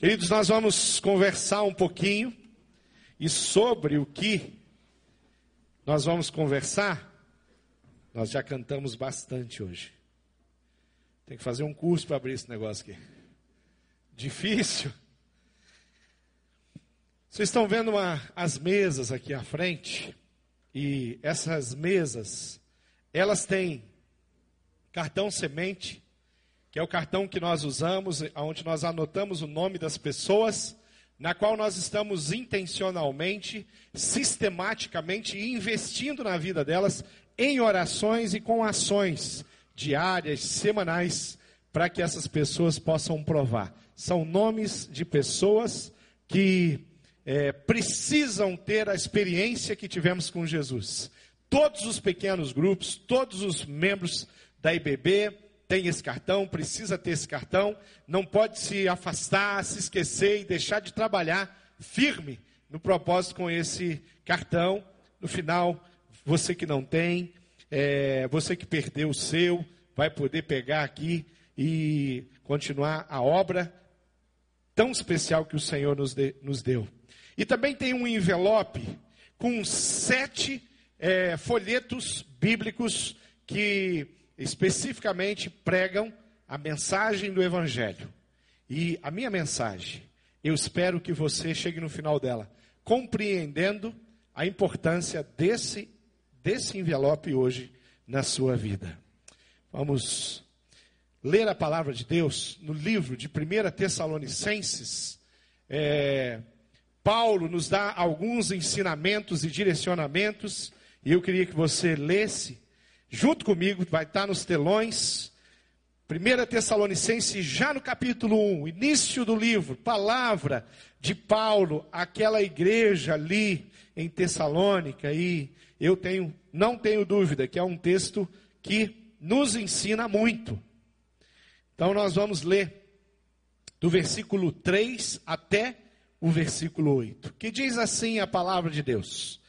Queridos, nós vamos conversar um pouquinho e sobre o que nós vamos conversar, nós já cantamos bastante hoje. Tem que fazer um curso para abrir esse negócio aqui. Difícil. Vocês estão vendo uma, as mesas aqui à frente? E essas mesas, elas têm cartão semente que é o cartão que nós usamos, onde nós anotamos o nome das pessoas, na qual nós estamos intencionalmente, sistematicamente investindo na vida delas em orações e com ações diárias, semanais, para que essas pessoas possam provar. São nomes de pessoas que é, precisam ter a experiência que tivemos com Jesus. Todos os pequenos grupos, todos os membros da IBB, tem esse cartão, precisa ter esse cartão, não pode se afastar, se esquecer e deixar de trabalhar firme no propósito com esse cartão. No final, você que não tem, é, você que perdeu o seu, vai poder pegar aqui e continuar a obra tão especial que o Senhor nos, de, nos deu. E também tem um envelope com sete é, folhetos bíblicos que especificamente pregam a mensagem do Evangelho. E a minha mensagem, eu espero que você chegue no final dela, compreendendo a importância desse, desse envelope hoje na sua vida. Vamos ler a palavra de Deus no livro de 1 Tessalonicenses. É, Paulo nos dá alguns ensinamentos e direcionamentos, e eu queria que você lesse junto comigo, vai estar nos telões. 1 Tessalonicenses, já no capítulo 1, início do livro, palavra de Paulo, aquela igreja ali em Tessalônica, e eu tenho, não tenho dúvida que é um texto que nos ensina muito. Então nós vamos ler do versículo 3 até o versículo 8, que diz assim a palavra de Deus.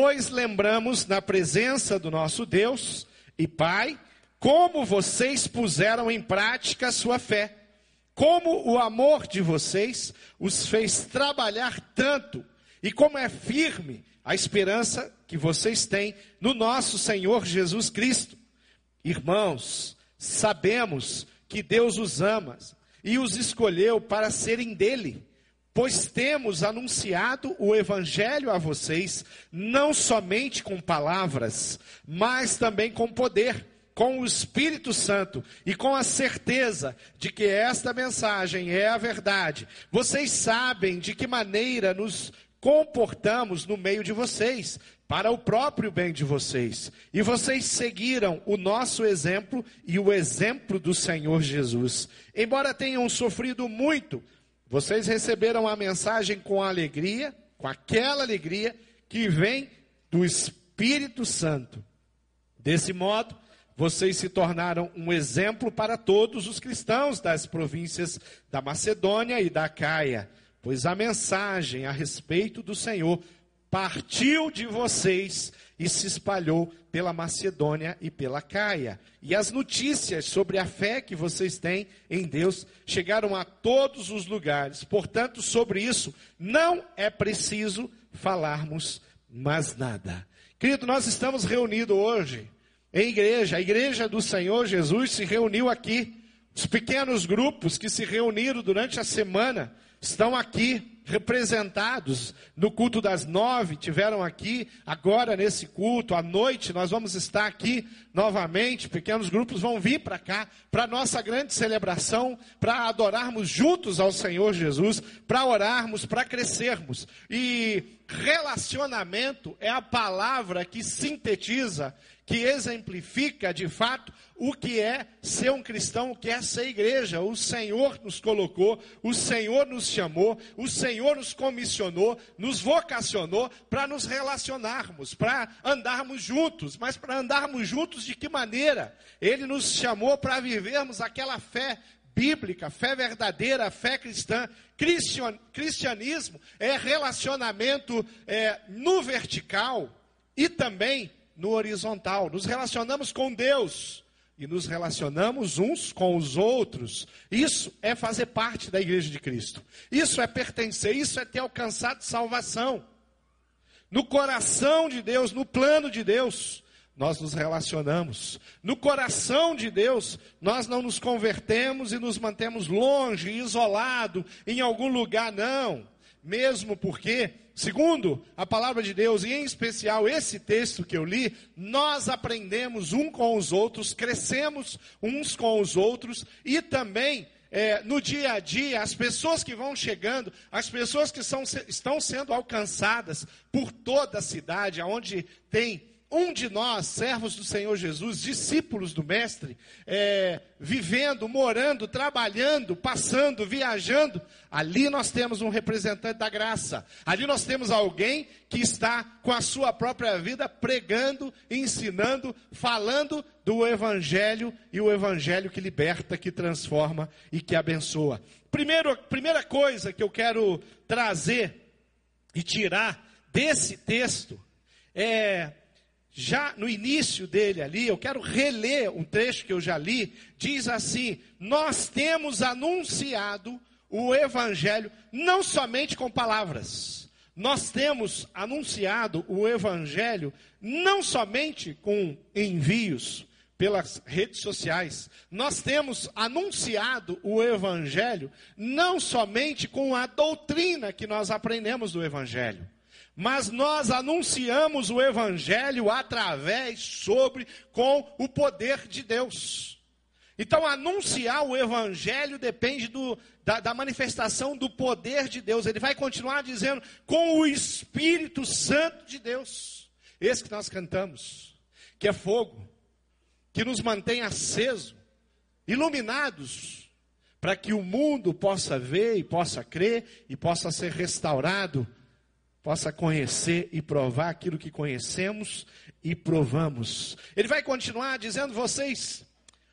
Pois lembramos na presença do nosso Deus e Pai, como vocês puseram em prática a sua fé, como o amor de vocês os fez trabalhar tanto e como é firme a esperança que vocês têm no nosso Senhor Jesus Cristo. Irmãos, sabemos que Deus os ama e os escolheu para serem dele pois temos anunciado o Evangelho a vocês, não somente com palavras, mas também com poder, com o Espírito Santo e com a certeza de que esta mensagem é a verdade. Vocês sabem de que maneira nos comportamos no meio de vocês, para o próprio bem de vocês. E vocês seguiram o nosso exemplo e o exemplo do Senhor Jesus. Embora tenham sofrido muito, vocês receberam a mensagem com alegria, com aquela alegria que vem do Espírito Santo. Desse modo, vocês se tornaram um exemplo para todos os cristãos das províncias da Macedônia e da Caia, pois a mensagem a respeito do Senhor partiu de vocês e se espalhou pela Macedônia e pela Caia. E as notícias sobre a fé que vocês têm em Deus chegaram a todos os lugares. Portanto, sobre isso não é preciso falarmos mais nada. Querido, nós estamos reunidos hoje em igreja. A igreja do Senhor Jesus se reuniu aqui. Os pequenos grupos que se reuniram durante a semana estão aqui representados no culto das nove, tiveram aqui, agora nesse culto, à noite, nós vamos estar aqui novamente, pequenos grupos vão vir para cá, para nossa grande celebração, para adorarmos juntos ao Senhor Jesus, para orarmos, para crescermos. E relacionamento é a palavra que sintetiza que exemplifica de fato o que é ser um cristão, o que é ser igreja. O Senhor nos colocou, o Senhor nos chamou, o Senhor nos comissionou, nos vocacionou para nos relacionarmos, para andarmos juntos. Mas para andarmos juntos de que maneira? Ele nos chamou para vivermos aquela fé bíblica, fé verdadeira, fé cristã. Cristianismo é relacionamento é, no vertical e também no horizontal. Nos relacionamos com Deus e nos relacionamos uns com os outros, isso é fazer parte da igreja de Cristo. Isso é pertencer, isso é ter alcançado salvação. No coração de Deus, no plano de Deus, nós nos relacionamos. No coração de Deus, nós não nos convertemos e nos mantemos longe, isolado, em algum lugar, não. Mesmo porque Segundo a palavra de Deus, e em especial esse texto que eu li, nós aprendemos um com os outros, crescemos uns com os outros e também é, no dia a dia, as pessoas que vão chegando, as pessoas que são, estão sendo alcançadas por toda a cidade, aonde tem um de nós, servos do Senhor Jesus, discípulos do Mestre, é, vivendo, morando, trabalhando, passando, viajando, ali nós temos um representante da graça. Ali nós temos alguém que está com a sua própria vida pregando, ensinando, falando do Evangelho e o Evangelho que liberta, que transforma e que abençoa. Primeiro, primeira coisa que eu quero trazer e tirar desse texto é já no início dele ali, eu quero reler um trecho que eu já li, diz assim: Nós temos anunciado o Evangelho não somente com palavras, nós temos anunciado o Evangelho não somente com envios pelas redes sociais, nós temos anunciado o Evangelho não somente com a doutrina que nós aprendemos do Evangelho mas nós anunciamos o Evangelho através, sobre, com o poder de Deus. Então, anunciar o Evangelho depende do, da, da, manifestação do poder de Deus. Ele vai continuar dizendo, com o Espírito Santo de Deus. Esse que nós cantamos, que é fogo, que nos mantém aceso, iluminados, para que o mundo possa ver e possa crer e possa ser restaurado possa conhecer e provar aquilo que conhecemos e provamos. Ele vai continuar dizendo vocês,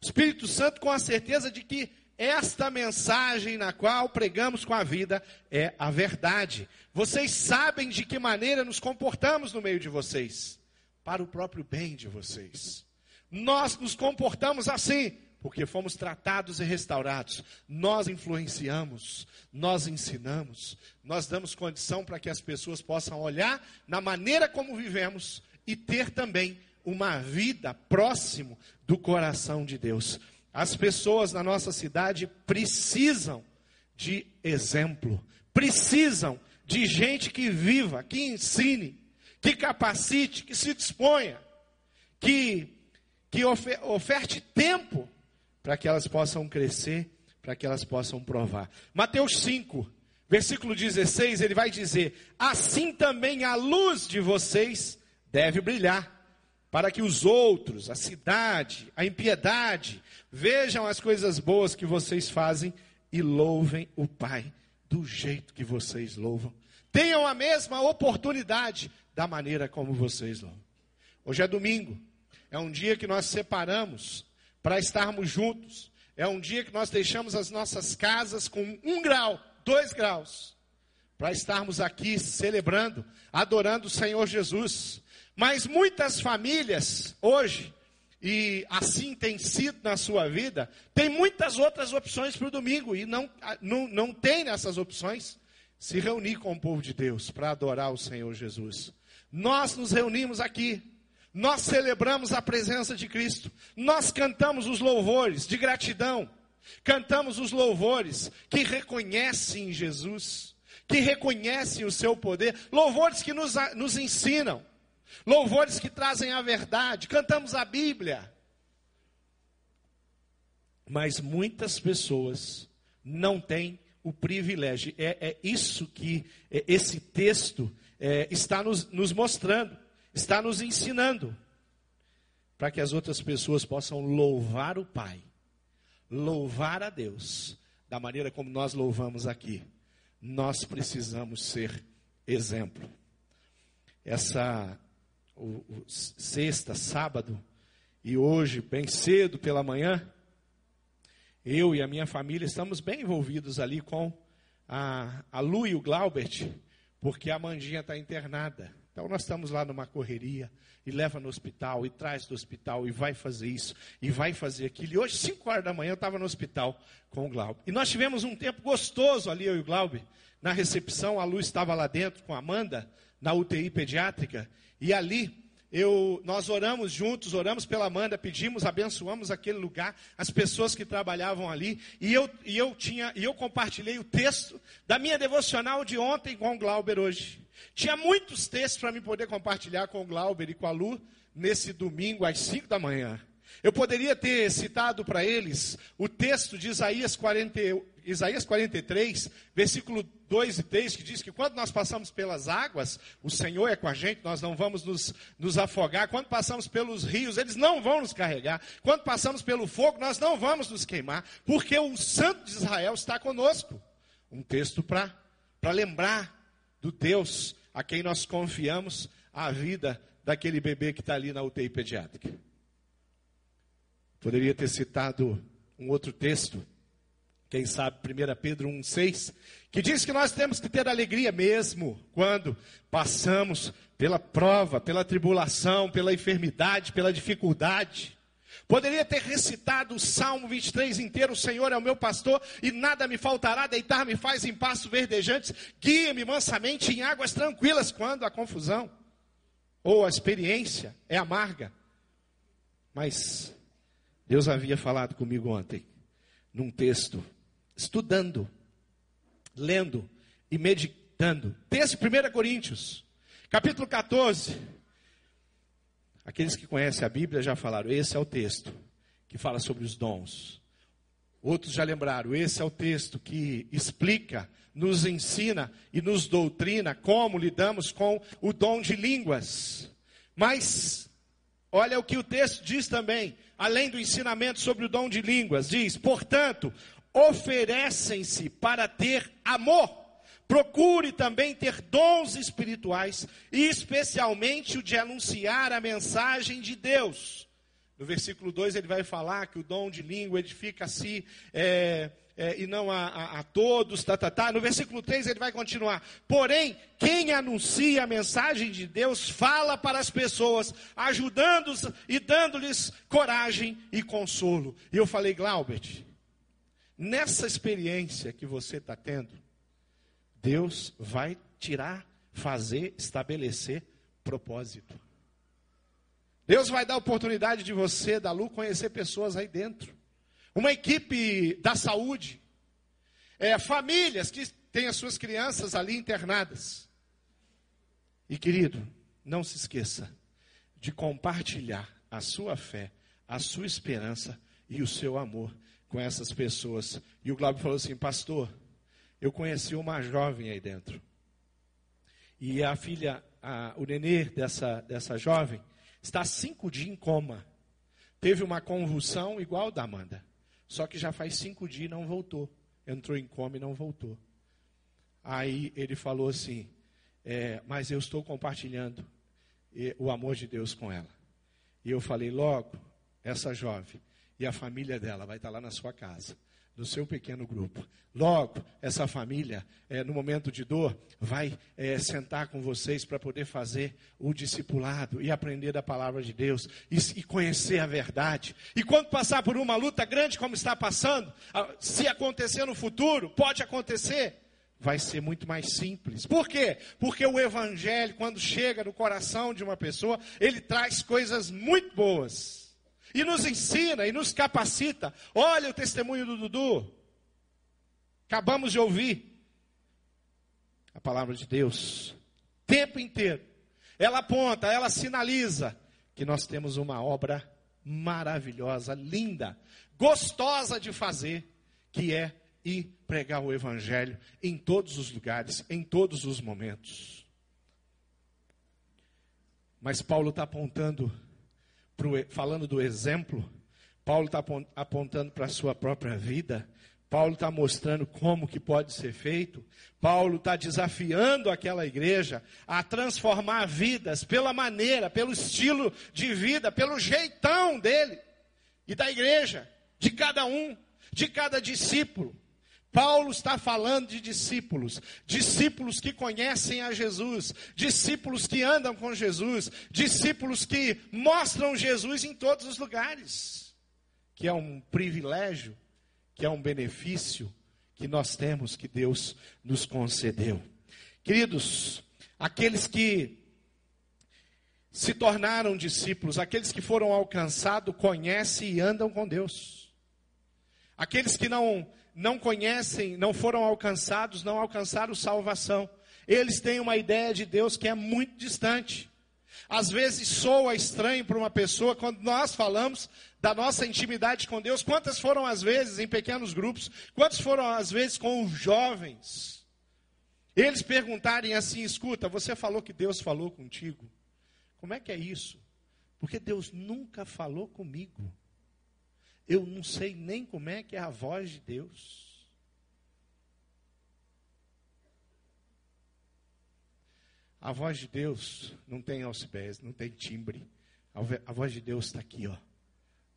Espírito Santo, com a certeza de que esta mensagem na qual pregamos com a vida é a verdade. Vocês sabem de que maneira nos comportamos no meio de vocês, para o próprio bem de vocês. Nós nos comportamos assim, porque fomos tratados e restaurados. Nós influenciamos, nós ensinamos, nós damos condição para que as pessoas possam olhar na maneira como vivemos e ter também uma vida próximo do coração de Deus. As pessoas na nossa cidade precisam de exemplo, precisam de gente que viva, que ensine, que capacite, que se disponha, que, que oferte tempo para que elas possam crescer, para que elas possam provar. Mateus 5, versículo 16, ele vai dizer: Assim também a luz de vocês deve brilhar, para que os outros, a cidade, a impiedade, vejam as coisas boas que vocês fazem e louvem o Pai do jeito que vocês louvam. Tenham a mesma oportunidade da maneira como vocês louvam. Hoje é domingo, é um dia que nós separamos para estarmos juntos. É um dia que nós deixamos as nossas casas com um grau, dois graus, para estarmos aqui celebrando, adorando o Senhor Jesus. Mas muitas famílias hoje, e assim tem sido na sua vida, tem muitas outras opções para o domingo e não, não, não tem nessas opções se reunir com o povo de Deus para adorar o Senhor Jesus. Nós nos reunimos aqui nós celebramos a presença de Cristo, nós cantamos os louvores de gratidão, cantamos os louvores que reconhecem Jesus, que reconhecem o seu poder, louvores que nos, nos ensinam, louvores que trazem a verdade, cantamos a Bíblia. Mas muitas pessoas não têm o privilégio, é, é isso que é, esse texto é, está nos, nos mostrando está nos ensinando para que as outras pessoas possam louvar o Pai, louvar a Deus, da maneira como nós louvamos aqui. Nós precisamos ser exemplo. Essa o, o, sexta, sábado e hoje, bem cedo pela manhã, eu e a minha família estamos bem envolvidos ali com a, a Lu e o Glaubert, porque a Mandinha está internada Então nós estamos lá numa correria e leva no hospital e traz do hospital e vai fazer isso e vai fazer aquilo. E hoje, 5 horas da manhã, eu estava no hospital com o Glaube. E nós tivemos um tempo gostoso ali, eu e o Glaube, na recepção. A luz estava lá dentro com a Amanda, na UTI pediátrica. E ali eu, nós oramos juntos, oramos pela Amanda, pedimos, abençoamos aquele lugar, as pessoas que trabalhavam ali, e eu, e eu tinha, e eu compartilhei o texto da minha devocional de ontem com o Glauber hoje. Tinha muitos textos para me poder compartilhar com o Glauber e com a Lu nesse domingo às 5 da manhã. Eu poderia ter citado para eles o texto de Isaías, 40, Isaías 43, versículo 2 e 3, que diz que quando nós passamos pelas águas, o Senhor é com a gente, nós não vamos nos, nos afogar. Quando passamos pelos rios, eles não vão nos carregar. Quando passamos pelo fogo, nós não vamos nos queimar, porque o Santo de Israel está conosco. Um texto para lembrar do Deus a quem nós confiamos a vida daquele bebê que está ali na UTI pediátrica. Poderia ter citado um outro texto, quem sabe 1 Pedro 1,6, que diz que nós temos que ter alegria mesmo quando passamos pela prova, pela tribulação, pela enfermidade, pela dificuldade. Poderia ter recitado o Salmo 23 inteiro: O Senhor é o meu pastor e nada me faltará, deitar-me faz em pastos verdejantes, guia-me mansamente em águas tranquilas quando a confusão ou a experiência é amarga. Mas Deus havia falado comigo ontem, num texto, estudando, lendo e meditando. Texto 1 Coríntios, capítulo 14. Aqueles que conhecem a Bíblia já falaram, esse é o texto que fala sobre os dons. Outros já lembraram, esse é o texto que explica, nos ensina e nos doutrina como lidamos com o dom de línguas. Mas, olha o que o texto diz também, além do ensinamento sobre o dom de línguas, diz: portanto, oferecem-se para ter amor. Procure também ter dons espirituais, e especialmente o de anunciar a mensagem de Deus. No versículo 2 ele vai falar que o dom de língua edifica a si é, é, e não a, a, a, todos, tá, tá, tá. No versículo 3 ele vai continuar. Porém, quem anuncia a mensagem de Deus fala para as pessoas, ajudando-os e dando-lhes coragem e consolo. E eu falei, Glaubert, nessa experiência que você está tendo, Deus vai tirar, fazer, estabelecer propósito. Deus vai dar oportunidade de você, da Lu, conhecer pessoas aí dentro. Uma equipe da saúde. É, famílias que têm as suas crianças ali internadas. E querido, não se esqueça de compartilhar a sua fé, a sua esperança e o seu amor com essas pessoas. E o Glauber falou assim: Pastor, eu conheci uma jovem aí dentro. E a filha, a, o nenê dessa, dessa jovem, está cinco dias em coma. Teve uma convulsão igual da Amanda. Só que já faz cinco dias e não voltou. Entrou em coma e não voltou. Aí ele falou assim: é, Mas eu estou compartilhando o amor de Deus com ela. E eu falei: Logo, essa jovem e a família dela vai estar lá na sua casa, no seu pequeno grupo. Logo, essa família, é, no momento de dor, vai é, sentar com vocês para poder fazer o discipulado e aprender da palavra de Deus e, e, conhecer a verdade. E quando passar por uma luta grande como está passando, se acontecer no futuro, pode acontecer, vai ser muito mais simples. Por quê? Porque o evangelho, quando chega no coração de uma pessoa, ele traz coisas muito boas e nos ensina e nos capacita. Olha o testemunho do Dudu. Acabamos de ouvir a palavra de Deus. Tempo inteiro. Ela aponta, ela sinaliza que nós temos uma obra maravilhosa, linda, gostosa de fazer, que é ir pregar o evangelho em todos os lugares, em todos os momentos. Mas Paulo está apontando pro, falando do exemplo, Paulo está apontando para a sua própria vida. Paulo está mostrando como que pode ser feito. Paulo está desafiando aquela igreja a transformar vidas pela maneira, pelo estilo de vida, pelo jeitão dele e da igreja, de cada um, de cada discípulo. Paulo está falando de discípulos, discípulos que conhecem a Jesus, discípulos que andam com Jesus, discípulos que mostram Jesus em todos os lugares, que é um privilégio, que é um benefício que nós temos, que Deus nos concedeu. Queridos, aqueles que se tornaram discípulos, aqueles que foram alcançados, conhecem e andam com Deus. Aqueles que não não conhecem, não foram alcançados, não alcançaram salvação. Eles têm uma ideia de Deus que é muito distante. Às vezes soa estranho para uma pessoa quando nós falamos da nossa intimidade com Deus. Quantas foram as vezes em pequenos grupos? Quantas foram as vezes com os jovens? Eles perguntarem assim: escuta, você falou que Deus falou contigo. Como é que é isso? Porque Deus nunca falou comigo. Eu não sei nem como é que é a voz de Deus. A voz de Deus não tem alcibés, não tem timbre. A voz de Deus está aqui, ó,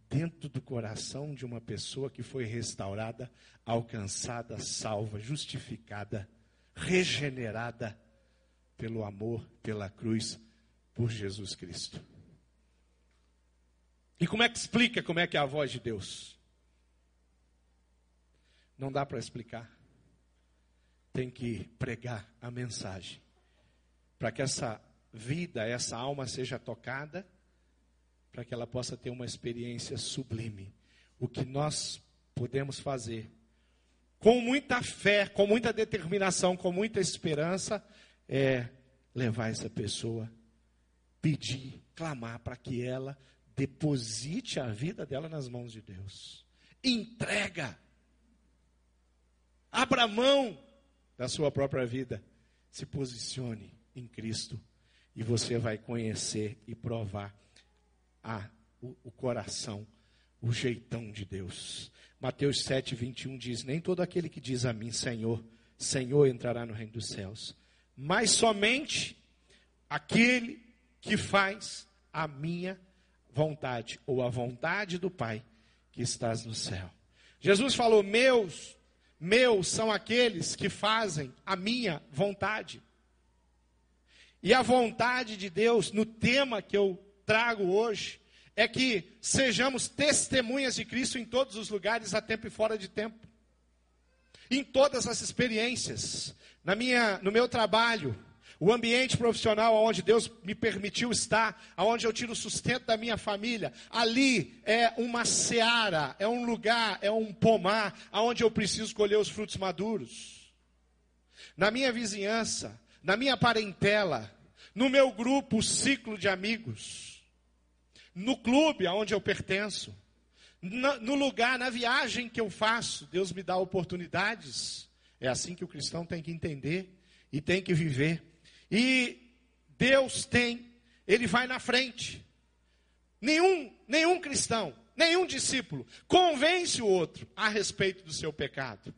dentro do coração de uma pessoa que foi restaurada, alcançada, salva, justificada, regenerada pelo amor, pela cruz, por Jesus Cristo. E como é que explica como é que é a voz de Deus? Não dá para explicar. Tem que pregar a mensagem. Para que essa vida, essa alma seja tocada, para que ela possa ter uma experiência sublime. O que nós podemos fazer com muita fé, com muita determinação, com muita esperança, é levar essa pessoa, pedir, clamar para que ela Deposite a vida dela nas mãos de Deus. Entrega. Abra mão da sua própria vida. Se posicione em Cristo e você vai conhecer e provar a, o, o coração, o jeitão de Deus. Mateus 7, 21 diz: Nem todo aquele que diz a mim, Senhor, Senhor, entrará no reino dos céus, mas somente aquele que faz a minha vontade, ou a vontade do Pai que estás no céu. Jesus falou: Meus, meus são aqueles que fazem a minha vontade. E a vontade de Deus, no tema que eu trago hoje, é que sejamos testemunhas de Cristo em todos os lugares, a tempo e fora de tempo. Em todas as experiências, na minha, no meu trabalho, o ambiente profissional onde Deus me permitiu estar, onde eu tiro o sustento da minha família, ali é uma seara, é um lugar, é um pomar, onde eu preciso colher os frutos maduros. Na minha vizinhança, na minha parentela, no meu grupo, ciclo de amigos, no clube aonde eu pertenço, no lugar, na viagem que eu faço, Deus me dá oportunidades. É assim que o cristão tem que entender e tem que viver. E Deus tem, ele vai na frente. Nenhum, nenhum cristão, nenhum discípulo convence o outro a respeito do seu pecado.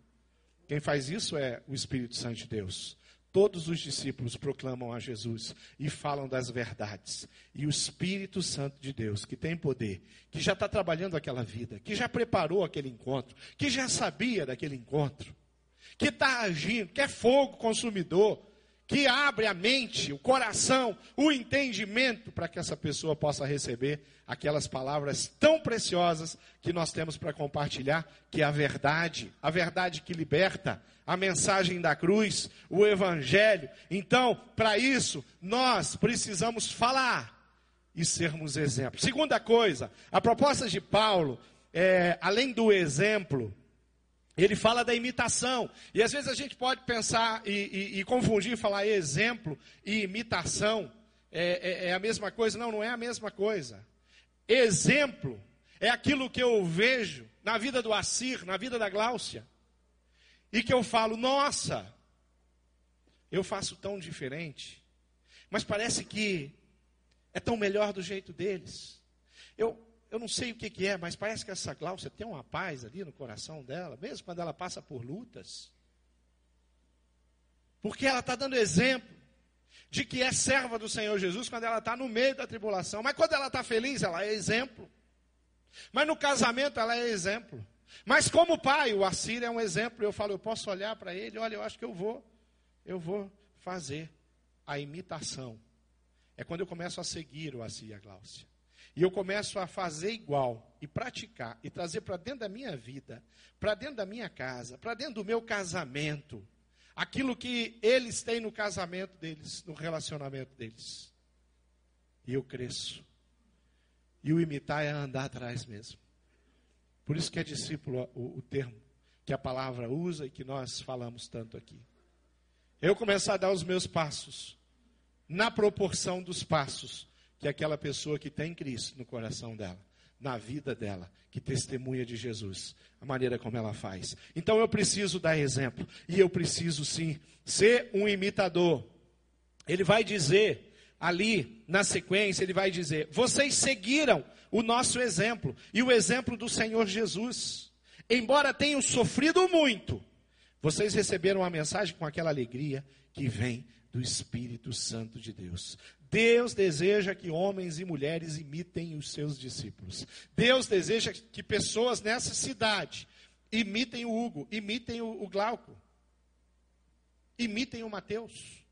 Quem faz isso é o Espírito Santo de Deus. Todos os discípulos proclamam a Jesus e falam das verdades. E o Espírito Santo de Deus, que tem poder, que já está trabalhando aquela vida, que já preparou aquele encontro, que já sabia daquele encontro, que está agindo, que é fogo consumidor, que abre a mente, o coração, o entendimento para que essa pessoa possa receber aquelas palavras tão preciosas que nós temos para compartilhar, que é a verdade, a verdade que liberta, a mensagem da cruz, o evangelho. Então, para isso, nós precisamos falar e sermos exemplos. Segunda coisa, a proposta de Paulo, é, além do exemplo, ele fala da imitação. E às vezes a gente pode pensar e, e, e confundir, falar exemplo e imitação. É, é, é, a mesma coisa? Não, não é a mesma coisa. Exemplo é aquilo que eu vejo na vida do Assir, na vida da Gláucia. E que eu falo, nossa, eu faço tão diferente. Mas parece que é tão melhor do jeito deles. Eu, eu não sei o que, que é, mas parece que essa Gláucia tem uma paz ali no coração dela, mesmo quando ela passa por lutas. Porque ela está dando exemplo de que é serva do Senhor Jesus quando ela está no meio da tribulação. Mas quando ela está feliz, ela é exemplo. Mas no casamento, ela é exemplo. Mas como pai, o Assir é um exemplo. Eu falo, eu posso olhar para ele, olha, eu acho que eu vou, eu vou fazer a imitação. É quando eu começo a seguir o Assir e a Gláucia. E eu começo a fazer igual e praticar e trazer para dentro da minha vida, para dentro da minha casa, para dentro do meu casamento, aquilo que eles têm no casamento deles, no relacionamento deles. E eu cresço. E o imitar é andar atrás mesmo. Por isso que é discípulo o, o termo que a palavra usa e que nós falamos tanto aqui. Eu começar a dar os meus passos na proporção dos passos que aquela pessoa que tem Cristo no coração dela, na vida dela, que testemunha de Jesus, a maneira como ela faz. Então eu preciso dar exemplo, e eu preciso sim ser um imitador. Ele vai dizer ali na sequência, ele vai dizer: Vocês seguiram o nosso exemplo e o exemplo do Senhor Jesus. Embora tenham sofrido muito, vocês receberam a mensagem com aquela alegria que vem do Espírito Santo de Deus. Deus deseja que homens e mulheres imitem os seus discípulos. Deus deseja que pessoas nessa cidade imitem o Hugo, imitem o, Glauco, imitem o Mateus,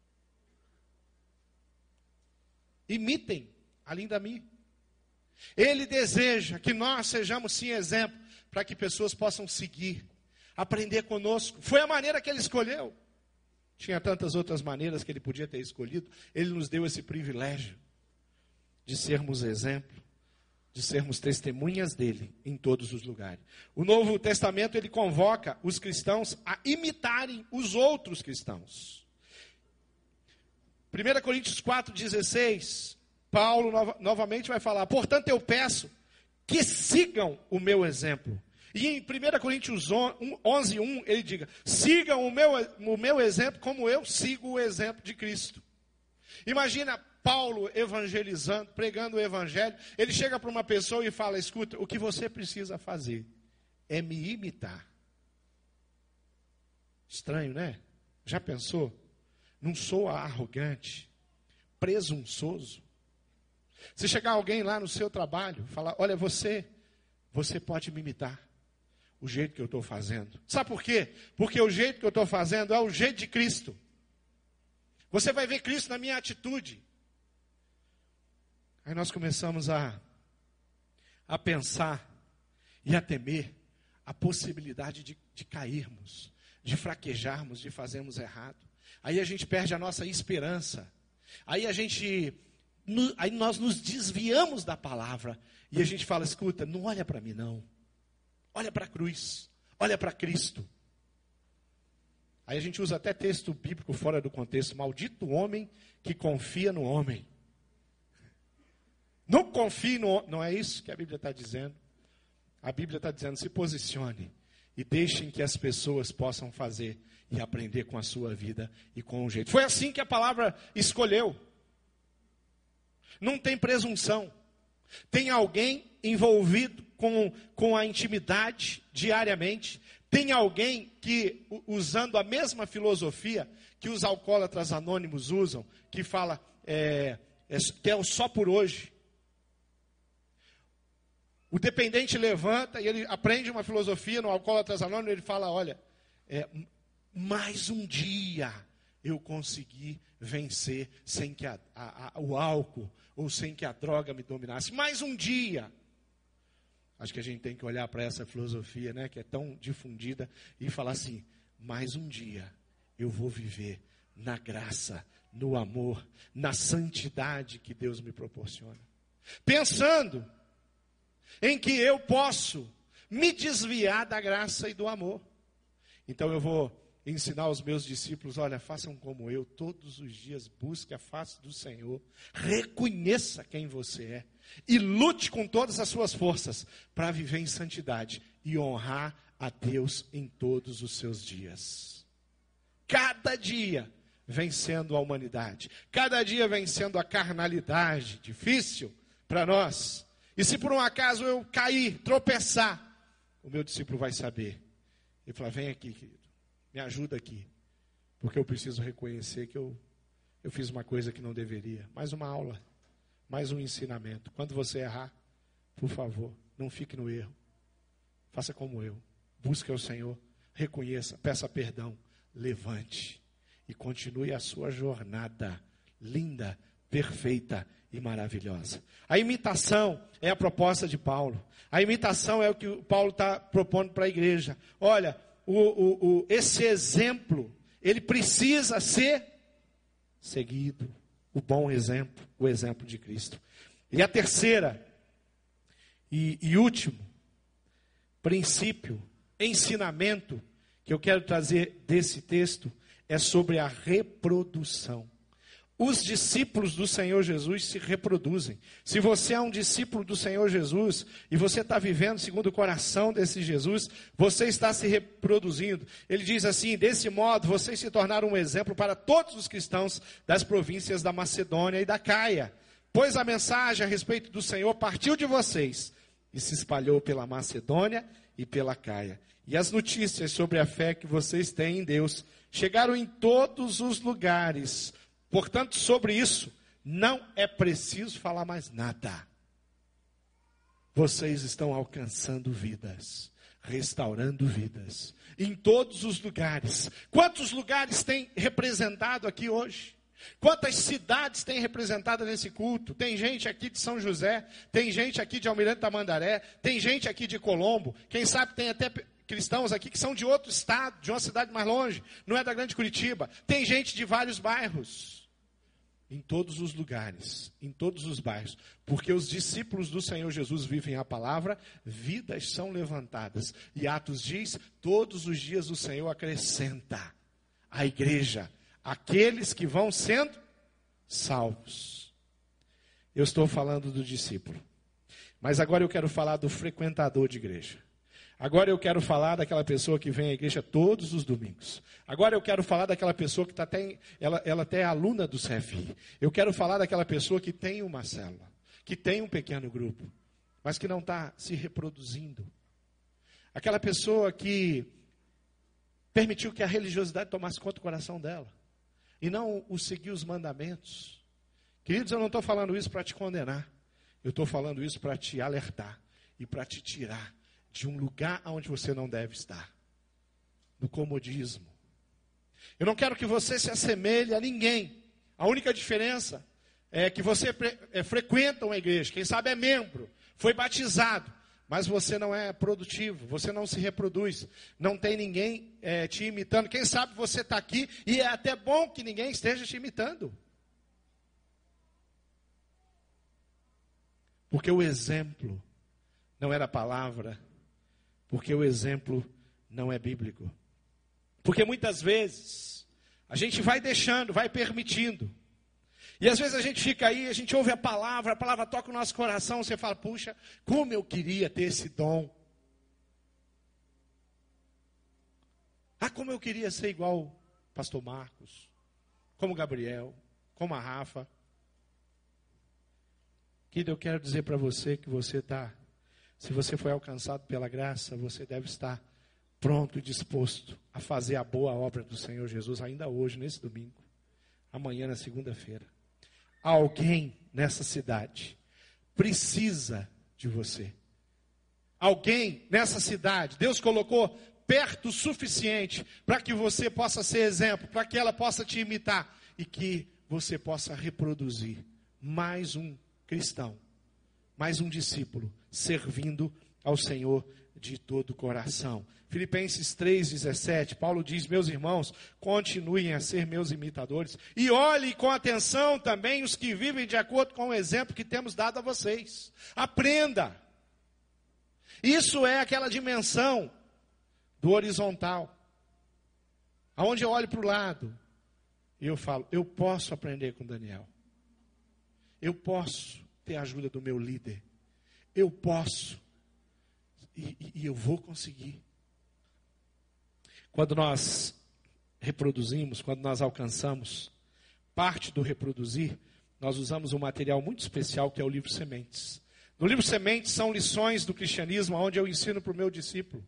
imitem a Linda Mi. Ele deseja que nós sejamos sim exemplo para que pessoas possam seguir, aprender conosco. Foi a maneira que ele escolheu. Tinha tantas outras maneiras que ele podia ter escolhido. Ele nos deu esse privilégio de sermos exemplo, de sermos testemunhas dele em todos os lugares. O Novo Testamento ele convoca os cristãos a imitarem os outros cristãos. 1 Coríntios 4,16, Paulo novamente vai falar: portanto, eu peço que sigam o meu exemplo. E em 1 Coríntios 11, 1, ele diga: sigam o meu, o meu exemplo como eu sigo o exemplo de Cristo. Imagina Paulo evangelizando, pregando o evangelho. Ele chega para uma pessoa e fala: escuta, o que você precisa fazer é me imitar. Estranho, né? Já pensou? Não sou arrogante, presunçoso. Se chegar alguém lá no seu trabalho, falar: olha, você, você pode me imitar o jeito que eu estou fazendo. Sabe por quê? Porque o jeito que eu estou fazendo é o jeito de Cristo. Você vai ver Cristo na minha atitude. Aí nós começamos a, a pensar e a temer a possibilidade de, de cairmos, de fraquejarmos, de fazermos errado. Aí a gente perde a nossa esperança. Aí a gente, aí nós nos desviamos da palavra e a gente fala: escuta, não olha para mim não. Olha para a cruz, olha para Cristo. Aí a gente usa até texto bíblico fora do contexto: maldito homem que confia no homem. Não confie no não é isso que a Bíblia está dizendo. A Bíblia está dizendo: se posicione e deixem que as pessoas possam fazer e aprender com a sua vida e com o jeito. Foi assim que a palavra escolheu. Não tem presunção. Tem alguém envolvido com, com a intimidade diariamente. Tem alguém que, usando a mesma filosofia que os alcoólatras anônimos usam, que fala é, é, que é só por hoje. O dependente levanta e ele aprende uma filosofia no Alcoólatras Anônimos, ele fala: olha, é, mais um dia eu consegui vencer sem que a, a, a, o álcool ou sem que a droga me dominasse. Mais um dia. Acho que a gente tem que olhar para essa filosofia, né, que é tão difundida e falar assim: mais um dia eu vou viver na graça, no amor, na santidade que Deus me proporciona. Pensando em que eu posso me desviar da graça e do amor. Então eu vou ensinar os meus discípulos: olha, façam como eu, todos os dias busque a face do Senhor, reconheça quem você é e lute com todas as suas forças para viver em santidade e honrar a Deus em todos os seus dias. Cada dia vencendo a humanidade, cada dia vencendo a carnalidade, difícil para nós. E se por um acaso eu cair, tropeçar, o meu discípulo vai saber. Ele fala: vem aqui, querido me ajuda aqui, porque eu preciso reconhecer que eu, eu fiz uma coisa que não deveria. Mais uma aula, mais um ensinamento. Quando você errar, por favor, não fique no erro. Faça como eu. busque ao Senhor, reconheça, peça perdão, levante e continue a sua jornada linda, perfeita e maravilhosa. A imitação é a proposta de Paulo. A imitação é o que Paulo está propondo para a igreja. Olha, o, o, o, esse exemplo, ele precisa ser seguido. O bom exemplo, o exemplo de Cristo. E a terceira e, e último princípio, ensinamento que eu quero trazer desse texto é sobre a reprodução. Os discípulos do Senhor Jesus se reproduzem. Se você é um discípulo do Senhor Jesus e você está vivendo segundo o coração desse Jesus, você está se reproduzindo. Ele diz assim: desse modo vocês se tornaram um exemplo para todos os cristãos das províncias da Macedônia e da Caia. Pois a mensagem a respeito do Senhor partiu de vocês e se espalhou pela Macedônia e pela Caia. E as notícias sobre a fé que vocês têm em Deus chegaram em todos os lugares. Portanto, sobre isso, não é preciso falar mais nada. Vocês estão alcançando vidas, restaurando vidas, em todos os lugares. Quantos lugares tem representado aqui hoje? Quantas cidades tem representado nesse culto? Tem gente aqui de São José, tem gente aqui de Almirante Tamandaré, tem gente aqui de Colombo, quem sabe tem até cristãos aqui que são de outro estado, de uma cidade mais longe, não é da Grande Curitiba. Tem gente de vários bairros. Em todos os lugares, em todos os bairros, porque os discípulos do Senhor Jesus vivem a palavra, vidas são levantadas. E Atos diz: todos os dias o Senhor acrescenta à igreja aqueles que vão sendo salvos. Eu estou falando do discípulo, mas agora eu quero falar do frequentador de igreja. Agora eu quero falar daquela pessoa que vem à igreja todos os domingos. Agora eu quero falar daquela pessoa que tá até, ela, ela até é aluna do CFI. Eu quero falar daquela pessoa que tem uma célula, que tem um pequeno grupo, mas que não está se reproduzindo. Aquela pessoa que permitiu que a religiosidade tomasse conta do coração dela e não o seguir os mandamentos. Queridos, eu não estou falando isso para te condenar. Eu estou falando isso para te alertar e para te tirar de um lugar onde você não deve estar no comodismo. Eu não quero que você se assemelhe a ninguém. A única diferença é que você é, frequenta uma igreja, quem sabe é membro, foi batizado, mas você não é produtivo, você não se reproduz, não tem ninguém é, te imitando. Quem sabe você está aqui e é até bom que ninguém esteja te imitando. Porque o exemplo não era a palavra, porque o exemplo não é bíblico. Porque muitas vezes a gente vai deixando, vai permitindo. E às vezes a gente fica aí, a gente ouve a palavra, a palavra toca o nosso coração, você fala, puxa, como eu queria ter esse dom. Ah, como eu queria ser igual o pastor Marcos, como Gabriel, como a Rafa. Querido, eu quero dizer para você que você está se você foi alcançado pela graça, você deve estar pronto e disposto a fazer a boa obra do Senhor Jesus ainda hoje, nesse domingo, amanhã, na segunda-feira. Alguém nessa cidade precisa de você. Alguém nessa cidade, Deus colocou perto o suficiente para que você possa ser exemplo, para que ela possa te imitar e que você possa reproduzir mais um cristão, mais um discípulo servindo ao Senhor de todo o coração. Filipenses 3,17, Paulo diz: Meus irmãos, continuem a ser meus imitadores e olhem com atenção também os que vivem de acordo com o exemplo que temos dado a vocês. Aprenda. Isso é aquela dimensão do horizontal, aonde eu olho para o lado e eu falo: Eu posso aprender com Daniel, eu posso ter a ajuda do meu líder, eu posso. E, e, eu vou conseguir. Quando nós reproduzimos, quando nós alcançamos parte do reproduzir, nós usamos um material muito especial que é o livro Sementes. No livro Sementes são lições do cristianismo, onde eu ensino para o meu discípulo.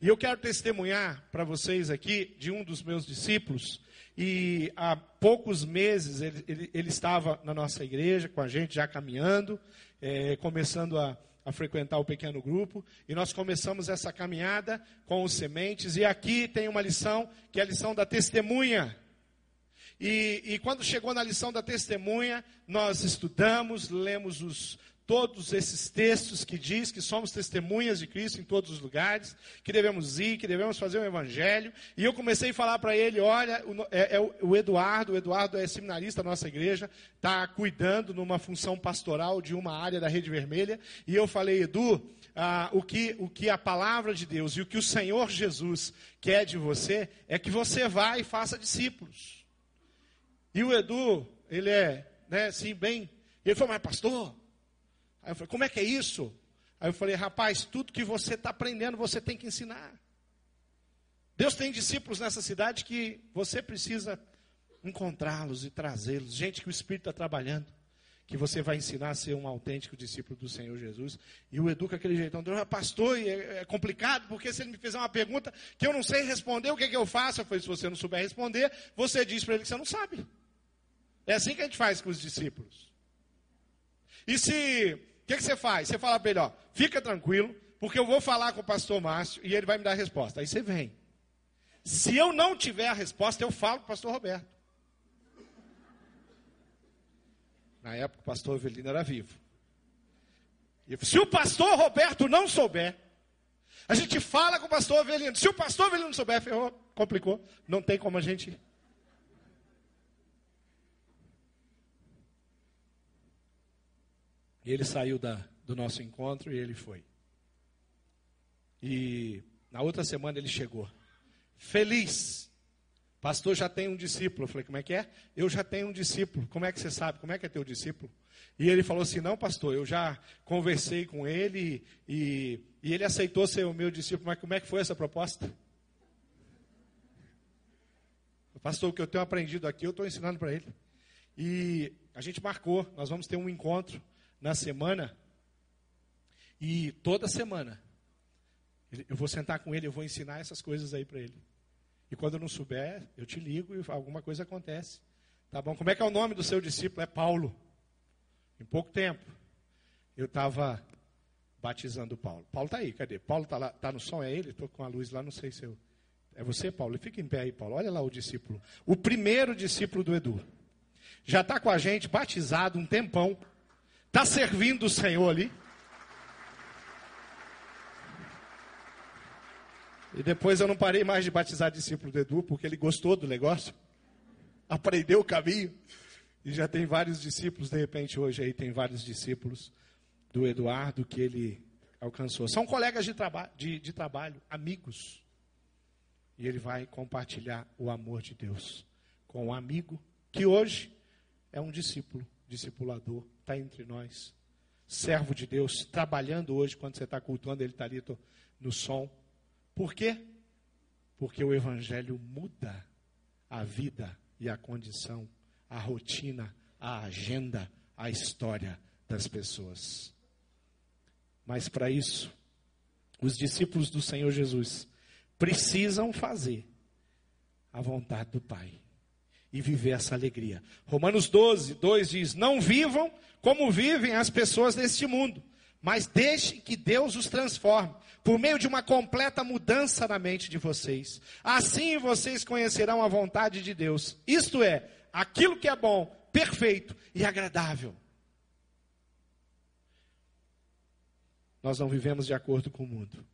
E eu quero testemunhar para vocês aqui de um dos meus discípulos. E há poucos meses ele, ele, ele estava na nossa igreja com a gente, já caminhando é, começando a, a frequentar o pequeno grupo e nós começamos essa caminhada com os sementes. E aqui tem uma lição que é a lição da testemunha. E, e quando chegou na lição da testemunha, nós estudamos, lemos os, todos esses textos que diz que somos testemunhas de Cristo em todos os lugares, que devemos ir, que devemos fazer o evangelho. E eu comecei a falar para ele, olha, é, é, o Eduardo, o Eduardo é seminarista da nossa igreja, está cuidando numa função pastoral de uma área da Rede Vermelha. E eu falei, Edu, ah, o, que, o que a palavra de Deus e o que o Senhor Jesus quer de você é que você vá e faça discípulos. E o Edu, ele é, né, assim, bem. Ele falou, mas pastor, Aí eu falei, como é que é isso? Aí eu falei, rapaz, tudo que você está aprendendo, você tem que ensinar. Deus tem discípulos nessa cidade que você precisa encontrá-los e trazê-los. Gente que o Espírito está trabalhando, que você vai ensinar a ser um autêntico discípulo do Senhor Jesus. E o educa aquele jeitão, Deus pastor, é, é, complicado, porque se ele me fizer uma pergunta que eu não sei responder, o que, é que eu faço? Eu falei, se você não souber responder, você diz para ele que você não sabe. É assim que a gente faz com os discípulos. E se o que, que, você faz? Você fala para ele, ó, fica tranquilo, porque eu vou falar com o pastor Márcio e ele vai me dar a resposta. Aí você vem. Se eu não tiver a resposta, eu falo com o pastor Roberto. Na época o pastor Avelino era vivo. E se o pastor Roberto não souber, a gente fala com o pastor Avelino. Se o pastor Avelino não souber, ferrou, complicou. Não tem como a gente E ele saiu da, do nosso encontro e ele foi. E na outra semana ele chegou. Feliz. Pastor, já tem um discípulo. Eu falei, como é que é? Eu já tenho um discípulo. Como é que você sabe? Como é que é teu discípulo? E ele falou assim: Não, pastor, eu já conversei com ele e, e ele aceitou ser o meu discípulo. Mas como é que foi essa proposta? Pastor, o que eu tenho aprendido aqui, eu estou ensinando para ele. E a gente marcou, nós vamos ter um encontro na semana. E toda semana eu vou sentar com ele, eu vou ensinar essas coisas aí para ele. E quando eu não souber, eu te ligo e alguma coisa acontece. Tá bom? Como é que é o nome do seu discípulo? É Paulo. Em pouco tempo, eu estava batizando Paulo. Paulo está aí, cadê? Paulo está tá no som, é ele? Estou com a luz lá, não sei se eu. É você, Paulo? Fica em pé aí, Paulo. Olha lá o discípulo. O primeiro discípulo do Edu. Já está com a gente, batizado um tempão. Está servindo o Senhor ali? E depois eu não parei mais de batizar discípulo do Edu, porque ele gostou do negócio, aprendeu o caminho. E já tem vários discípulos, de repente hoje aí tem vários discípulos do Eduardo que ele alcançou. São colegas de, traba de, de trabalho, amigos. E ele vai compartilhar o amor de Deus com um amigo que hoje é um discípulo, discipulador está entre nós. Servo de Deus, trabalhando hoje, quando você está cultuando, ele está ali no som. Por quê? Porque o Evangelho muda a vida e a condição, a rotina, a agenda, a história das pessoas. Mas para isso, os discípulos do Senhor Jesus precisam fazer a vontade do Pai e viver essa alegria. Romanos 12, 2 diz: Não vivam como vivem as pessoas deste mundo, mas deixem que Deus os transforme por meio de uma completa mudança na mente de vocês. Assim vocês conhecerão a vontade de Deus, isto é, aquilo que é bom, perfeito e agradável. Nós não vivemos de acordo com o mundo.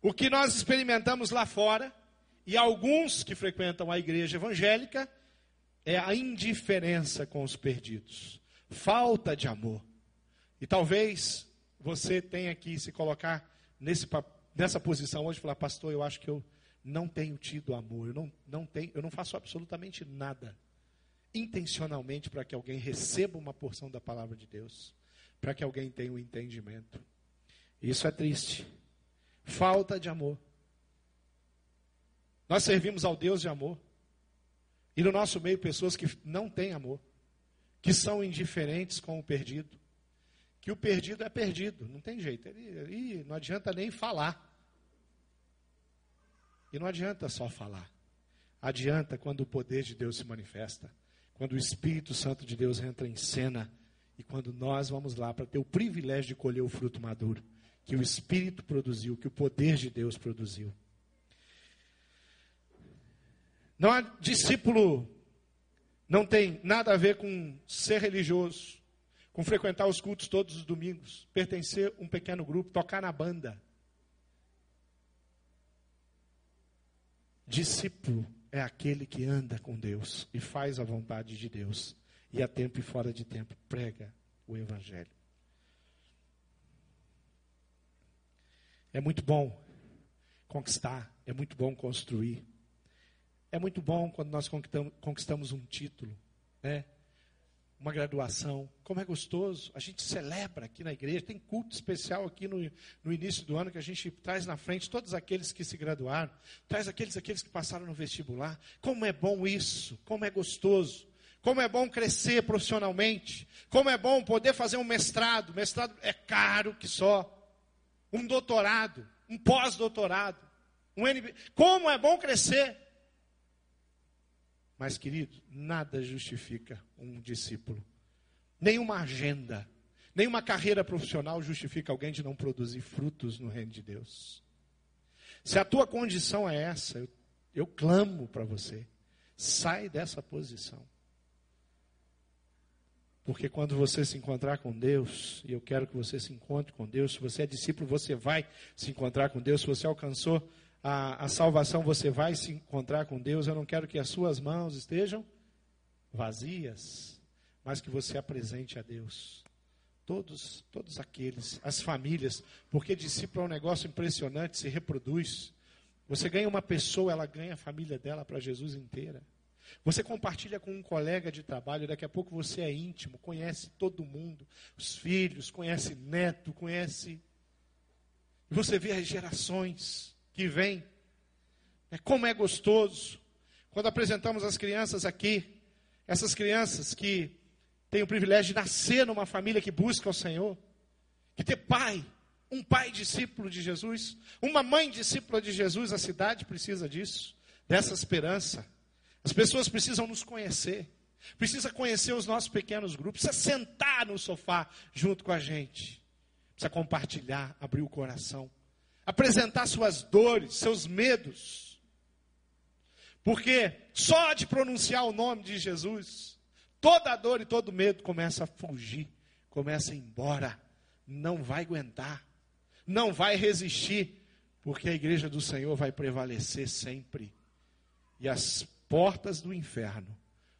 O que nós experimentamos lá fora, e alguns que frequentam a igreja evangélica, é a indiferença com os perdidos, falta de amor. E talvez você tenha que se colocar nesse, nessa posição hoje e falar, pastor, eu acho que eu não tenho tido amor, eu não, não, tenho, eu não faço absolutamente nada intencionalmente para que alguém receba uma porção da palavra de Deus, para que alguém tenha um entendimento. Isso é triste. Falta de amor. Nós servimos ao Deus de amor. E no nosso meio, pessoas que não têm amor, que são indiferentes com o perdido. Que o perdido é perdido, não tem jeito. Ele, não adianta nem falar. E não adianta só falar. Adianta quando o poder de Deus se manifesta, quando o Espírito Santo de Deus entra em cena E quando nós vamos lá para ter o privilégio de colher o fruto maduro, que o Espírito produziu, que o poder de Deus produziu. Não há discípulo, não tem nada a ver com ser religioso, com frequentar os cultos todos os domingos, pertencer a um pequeno grupo, tocar na banda. Discípulo é aquele que anda com Deus e faz a vontade de Deus, e a tempo e fora de tempo prega o Evangelho. É muito bom conquistar, é muito bom construir. É muito bom quando nós conquistamos um título, né? uma graduação. Como é gostoso. A gente celebra aqui na igreja. Tem culto especial aqui no, no início do ano que a gente traz na frente todos aqueles que se graduaram, traz aqueles, aqueles que passaram no vestibular. Como é bom isso, como é gostoso. Como é bom crescer profissionalmente. Como é bom poder fazer um mestrado. Mestrado é caro que só um doutorado, um pós-doutorado, um NB. Como é bom crescer. Mas, querido, nada justifica um discípulo. Nenhuma agenda, nenhuma carreira profissional justifica alguém de não produzir frutos no reino de Deus. Se a tua condição é essa, eu, eu clamo para você, sai dessa posição. Porque quando você se encontrar com Deus, e eu quero que você se encontre com Deus, se você é discípulo, você vai se encontrar com Deus, se você alcançou a, a salvação, você vai se encontrar com Deus. Eu não quero que as suas mãos estejam vazias, mas que você apresente a Deus. Todos, todos aqueles, as famílias, porque discípulo é um negócio impressionante, se reproduz. Você ganha uma pessoa, ela ganha a família dela para Jesus inteira. Você compartilha com um colega de trabalho, daqui a pouco você é íntimo, conhece todo mundo, os filhos, conhece neto, conhece. E você vê as gerações que vêm. É como é gostoso. Quando apresentamos as crianças aqui, essas crianças que têm o privilégio de nascer numa família que busca o Senhor, que ter pai, um pai discípulo de Jesus, uma mãe discípula de Jesus, a cidade precisa disso, dessa esperança. As pessoas precisam nos conhecer, precisa conhecer os nossos pequenos grupos, precisa sentar no sofá junto com a gente, precisa compartilhar, abrir o coração, apresentar suas dores, seus medos. Porque só de pronunciar o nome de Jesus, toda a dor e todo medo começa a fugir, começa a ir embora, não vai aguentar, não vai resistir, porque a igreja do Senhor vai prevalecer sempre. E as portas do inferno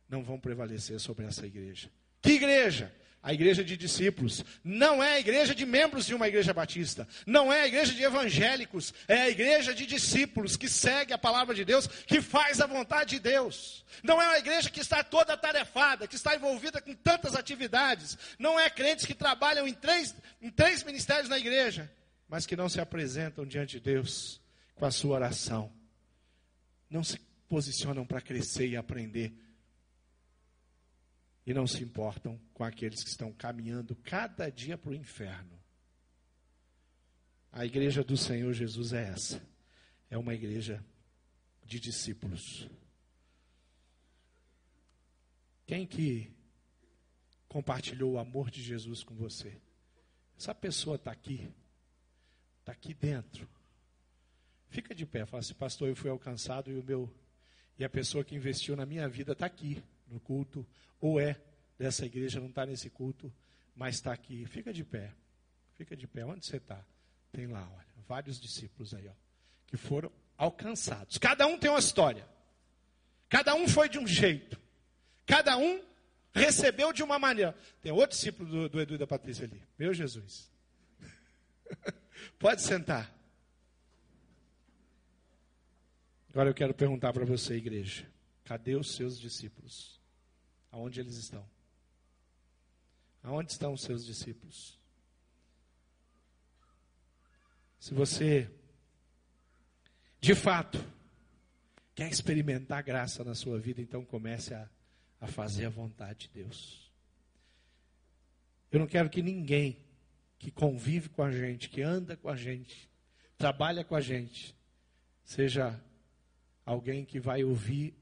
não vão prevalecer sobre essa igreja. Que igreja? A igreja de discípulos. Não é a igreja de membros de uma igreja batista. Não é a igreja de evangélicos. É a igreja de discípulos que segue a palavra de Deus, que faz a vontade de Deus. Não é uma igreja que está toda atarefada, que está envolvida com tantas atividades. Não é crentes que trabalham em três, em três ministérios na igreja, mas que não se apresentam diante de Deus com a sua oração. Não se posicionam para crescer e aprender. E não se importam com aqueles que estão caminhando cada dia para o inferno. A igreja do Senhor Jesus é essa. É uma igreja de discípulos. Quem que compartilhou o amor de Jesus com você? Essa pessoa está aqui, está aqui dentro. Fica de pé, fala assim, pastor, eu fui alcançado e o meu e a pessoa que investiu na minha vida está aqui no culto, ou é dessa igreja, não está nesse culto, mas está aqui. Fica de pé. Fica de pé. Onde você está? Tem lá, olha, vários discípulos aí, ó, que foram alcançados. Cada um tem uma história. Cada um foi de um jeito. Cada um recebeu de uma maneira. Tem outro discípulo do, do Edu e da Patrícia ali. Meu Jesus. Pode sentar. Agora eu quero perguntar para você, igreja: cadê os seus discípulos? Aonde eles estão? Aonde estão os seus discípulos? Se você, de fato, quer experimentar graça na sua vida, então comece a, a fazer a vontade de Deus. Eu não quero que ninguém que convive com a gente, que anda com a gente, trabalha com a gente, seja alguém que vai ouvir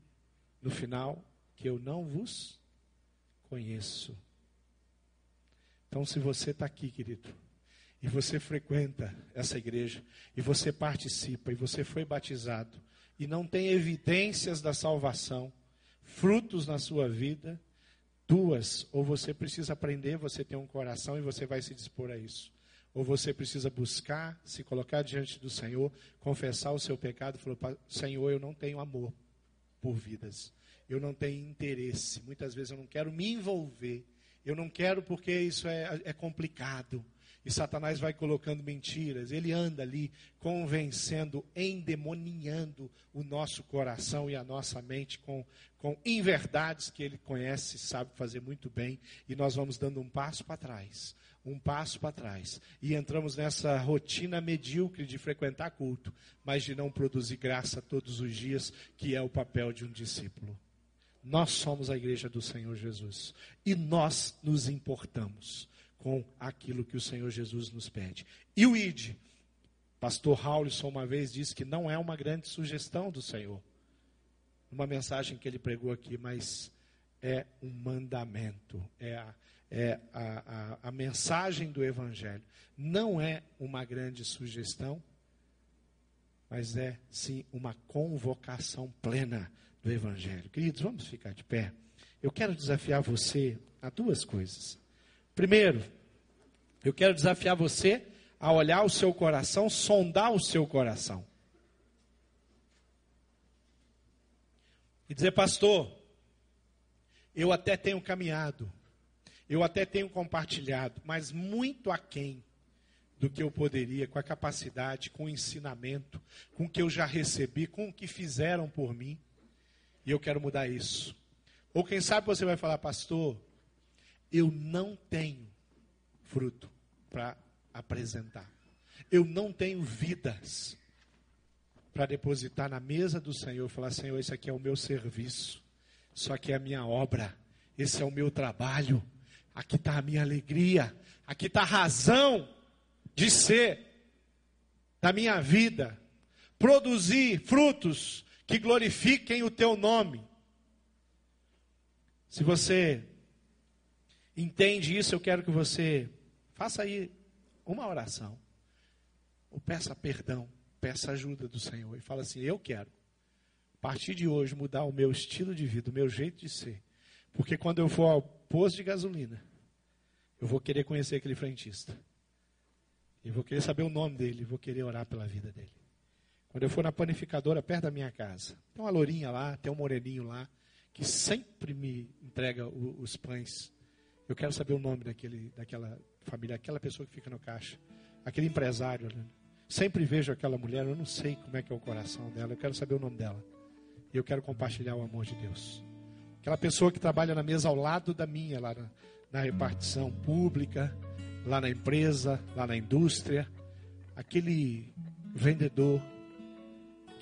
no final que eu não vos conheço. Então, se você está aqui, querido, e você frequenta essa igreja, e você participa, e você foi batizado, e não tem evidências da salvação, frutos na sua vida, duas, ou você precisa aprender, você tem um coração e você vai se dispor a isso. Ou você precisa buscar, se colocar diante do Senhor, confessar o seu pecado, falar: Senhor, eu não tenho amor por vidas. Eu não tenho interesse. Muitas vezes eu não quero me envolver. Eu não quero porque isso é, é complicado. E Satanás vai colocando mentiras. Ele anda ali convencendo, endemoniando o nosso coração e a nossa mente com, com inverdades que ele conhece, sabe fazer muito bem. E nós vamos dando um passo para trás, um passo para trás. E entramos nessa rotina medíocre de frequentar culto, mas de não produzir graça todos os dias, que é o papel de um discípulo. Nós somos a igreja do Senhor Jesus. E nós nos importamos com aquilo que o Senhor Jesus nos pede. E o ID, pastor Raulison uma vez disse que não é uma grande sugestão do Senhor. Uma mensagem que ele pregou aqui, mas é um mandamento, é a, é a, a, a mensagem do Evangelho. Não é uma grande sugestão, mas é sim uma convocação plena do Evangelho. Queridos, vamos ficar de pé. Eu quero desafiar você a duas coisas. Primeiro, eu quero desafiar você a olhar o seu coração, sondar o seu coração. E dizer, pastor, eu até tenho caminhado, eu até tenho compartilhado, mas muito aquém do que eu poderia, com a capacidade, com o ensinamento, com o que eu já recebi, com o que fizeram por mim. E eu quero mudar isso. Ou quem sabe você vai falar, pastor, eu não tenho fruto para apresentar. Eu não tenho vidas para depositar na mesa do Senhor. Falar, Senhor, esse aqui é o meu serviço. Isso aqui é a minha obra. Esse é o meu trabalho. Aqui está a minha alegria. Aqui está a razão de ser da minha vida. Produzir frutos que glorifiquem o teu nome. Se você entende isso, eu quero que você faça aí uma oração. Ou peça perdão, peça ajuda do Senhor e fala assim: Eu quero, a partir de hoje, mudar o meu estilo de vida, o meu jeito de ser. Porque quando eu for ao posto de gasolina, eu vou querer conhecer aquele frentista. E vou querer saber o nome dele, vou querer orar pela vida dele. Quando eu for na panificadora perto da minha casa, tem uma lourinha lá, tem um moreninho lá, que sempre me entrega os pães eu quero saber o nome daquele, daquela família, aquela pessoa que fica no caixa, aquele empresário. Né? Sempre vejo aquela mulher, eu não sei como é que é o coração dela, eu quero saber o nome dela. E eu quero compartilhar o amor de Deus. Aquela pessoa que trabalha na mesa ao lado da minha, lá na, na repartição pública, lá na empresa, lá na indústria. Aquele vendedor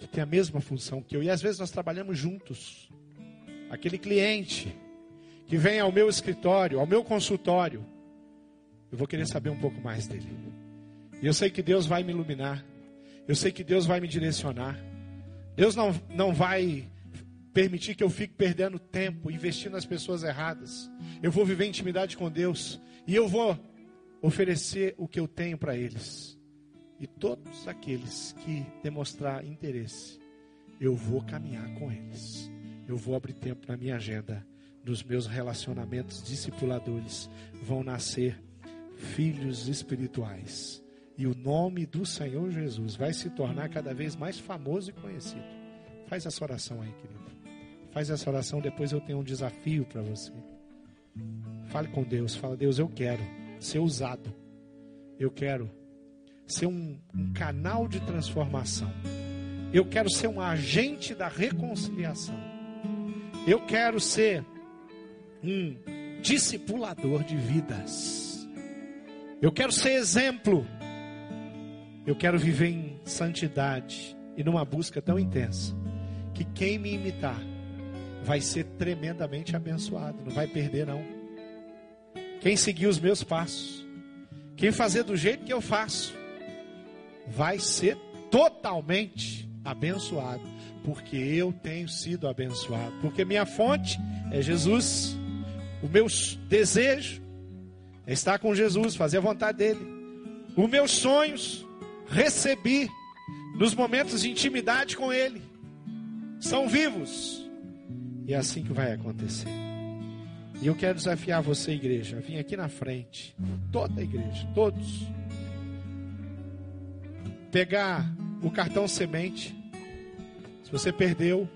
que tem a mesma função que eu. E às vezes nós trabalhamos juntos. Aquele cliente que vem ao meu escritório, ao meu consultório, eu vou querer saber um pouco mais dele. E eu sei que Deus vai me iluminar. Eu sei que Deus vai me direcionar. Deus não, não vai permitir que eu fique perdendo tempo, investindo nas pessoas erradas. Eu vou viver intimidade com Deus. E eu vou oferecer o que eu tenho para eles. E todos aqueles que demonstrar interesse, eu vou caminhar com eles. Eu vou abrir tempo na minha agenda nos meus relacionamentos discipuladores vão nascer filhos espirituais. E o nome do Senhor Jesus vai se tornar cada vez mais famoso e conhecido. Faz essa oração aí, querido. Faz essa oração, depois eu tenho um desafio para você. Fale com Deus, fala, Deus, eu quero ser usado. Eu quero ser um, um canal de transformação. Eu quero ser um agente da reconciliação. Eu quero ser um discipulador de vidas. Eu quero ser exemplo. Eu quero viver em santidade e numa busca tão intensa que quem me imitar vai ser tremendamente abençoado, não vai perder não. Quem seguir os meus passos, quem fazer do jeito que eu faço, vai ser totalmente abençoado, porque eu tenho sido abençoado, porque minha fonte é Jesus o meu desejo É estar com Jesus, fazer a vontade dele. Os meus sonhos recebi nos momentos de intimidade com ele. São vivos. E é assim que vai acontecer. E eu quero desafiar você, igreja, vim aqui na frente, toda a igreja, todos, pegar o cartão semente. Se você perdeu,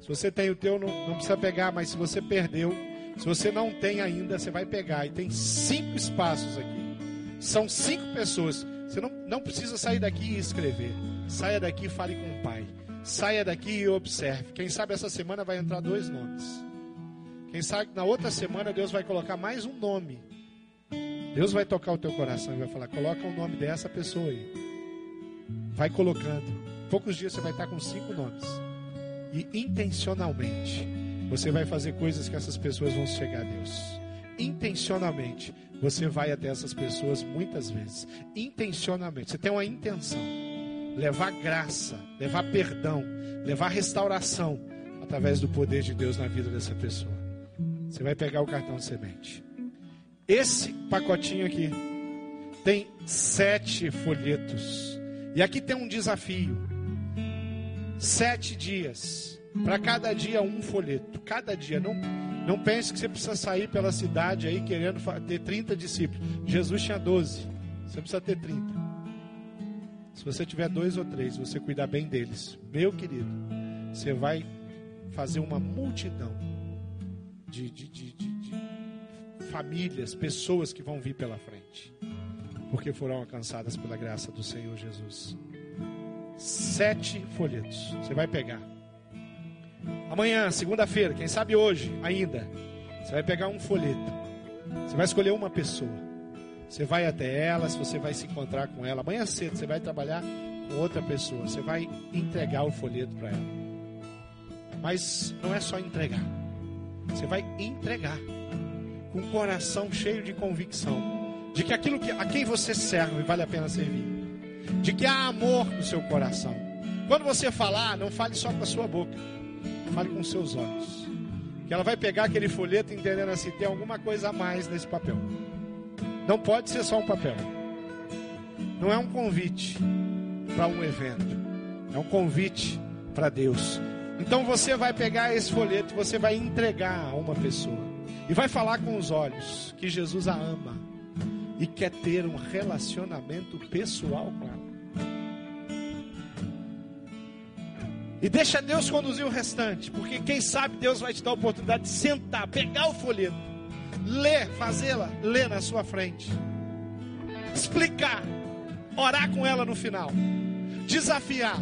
se você tem o teu, não, não precisa pegar, mas se você perdeu, se você não tem ainda, você vai pegar. E tem cinco espaços aqui. São cinco pessoas. Você não, não precisa sair daqui e escrever. Saia daqui e fale com o Pai. Saia daqui e observe. Quem sabe essa semana vai entrar dois nomes. Quem sabe na outra semana Deus vai colocar mais um nome. Deus vai tocar o teu coração e vai falar: coloca o nome dessa pessoa aí. Vai colocando. Poucos dias você vai estar com cinco nomes. E intencionalmente você vai fazer coisas que essas pessoas vão chegar a Deus. Intencionalmente você vai até essas pessoas muitas vezes. Intencionalmente. Você tem uma intenção. Levar graça, levar perdão, levar restauração através do poder de Deus na vida dessa pessoa. Você vai pegar o cartão de semente. Esse pacotinho aqui tem sete folhetos. E aqui tem um desafio: sete dias. Para cada dia, um folheto. Cada dia. Não, não pense que você precisa sair pela cidade aí querendo ter 30 discípulos. Jesus tinha 12. Você precisa ter 30. Se você tiver dois ou três, você cuidar bem deles, meu querido, você vai fazer uma multidão de, de, de, de, famílias, pessoas que vão vir pela frente, porque foram alcançadas pela graça do Senhor Jesus. Sete folhetos, você vai pegar. Amanhã, segunda-feira, quem sabe hoje ainda, você vai pegar um folheto. Você vai escolher uma pessoa. Você vai até ela, se você vai se encontrar com ela. Amanhã cedo você vai trabalhar com outra pessoa. Você vai entregar o folheto para ela. Mas não é só entregar. Você vai entregar com o coração cheio de convicção de que aquilo que, a quem você serve vale a pena servir, de que há amor no seu coração. Quando você falar, não fale só com a sua boca, fale com seus olhos. Que ela vai pegar aquele folheto entendendo assim: tem alguma coisa a mais nesse papel. Não pode ser só um papel. Não é um convite para um evento, é um convite para Deus. Então você vai pegar esse folheto, você vai entregar a uma pessoa e vai falar com os olhos que Jesus a ama e quer ter um relacionamento pessoal com ela. E deixa Deus conduzir o restante, porque quem sabe Deus vai te dar a oportunidade de sentar, pegar o folheto, ler, fazê-la, ler na sua frente, explicar, orar com ela no final, desafiar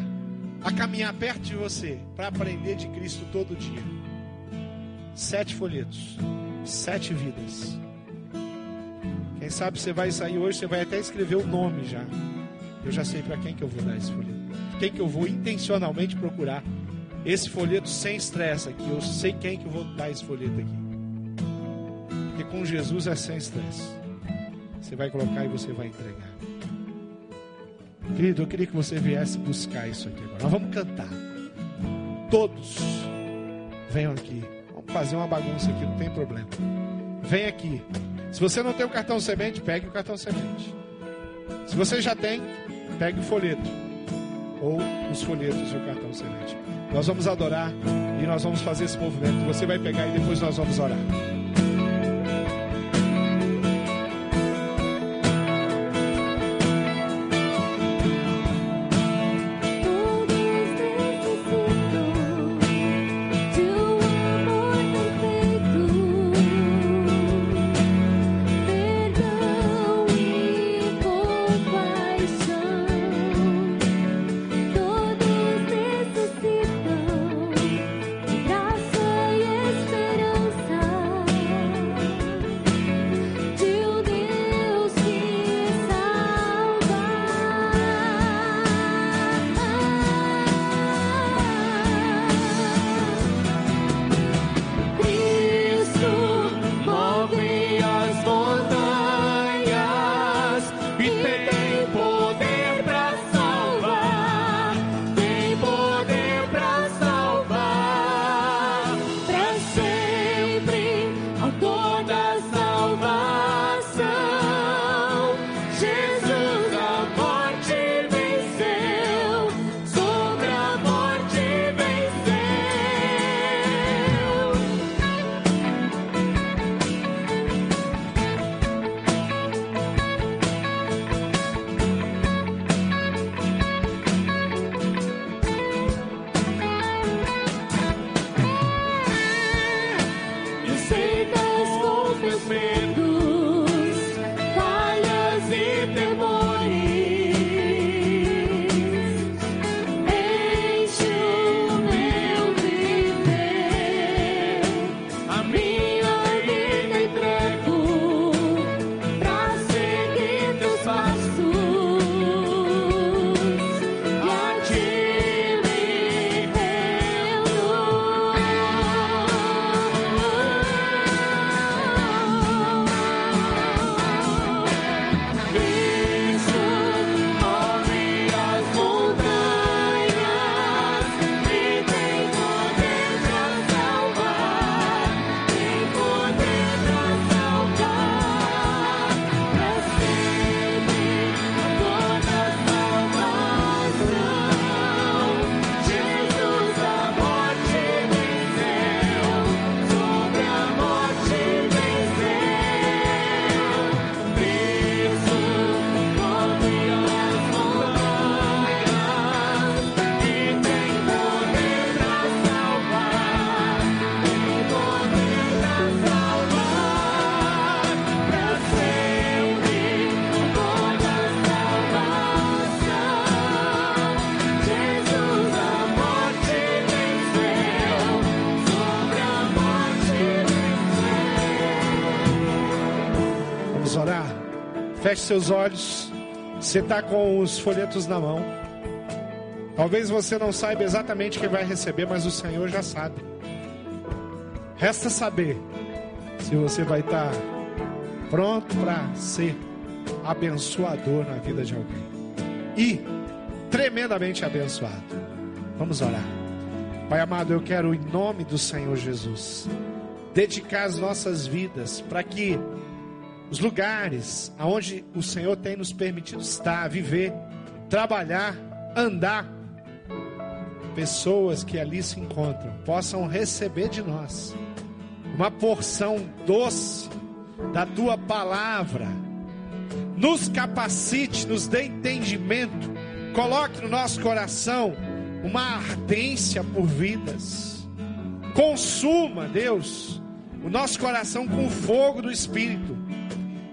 a caminhar perto de você para aprender de Cristo todo dia. Sete folhetos, sete vidas. Quem sabe você vai sair hoje, você vai até escrever o nome já. Eu já sei para quem que eu vou dar esse folheto. Quem que eu vou intencionalmente procurar esse folheto sem estresse aqui. Eu sei quem que eu vou dar esse folheto aqui. Porque com Jesus é sem estresse. Você vai colocar e você vai entregar. Querido, eu queria que você viesse buscar isso aqui agora. Nós vamos cantar. Todos venham aqui. Vamos fazer uma bagunça aqui, não tem problema. Vem aqui. Se você não tem o cartão semente, pegue o cartão semente. Se você já tem, pegue o folheto. Ou os folhetos e o cartão semente. Nós vamos adorar e nós vamos fazer esse movimento. Você vai pegar e depois nós vamos orar. Feche seus olhos. Você está com os folhetos na mão. Talvez você não saiba exatamente o que vai receber, mas o Senhor já sabe. Resta saber se você vai estar pronto para ser abençoador na vida de alguém. E tremendamente abençoado. Vamos orar. Pai amado, eu quero, em nome do Senhor Jesus, dedicar as nossas vidas para que os lugares aonde o Senhor tem nos permitido estar, viver, trabalhar, andar, pessoas que ali se encontram possam receber de nós uma porção doce da tua palavra. Nos capacite, nos dê entendimento, coloque no nosso coração uma ardência por vidas. Consuma, Deus, o nosso coração com o fogo do Espírito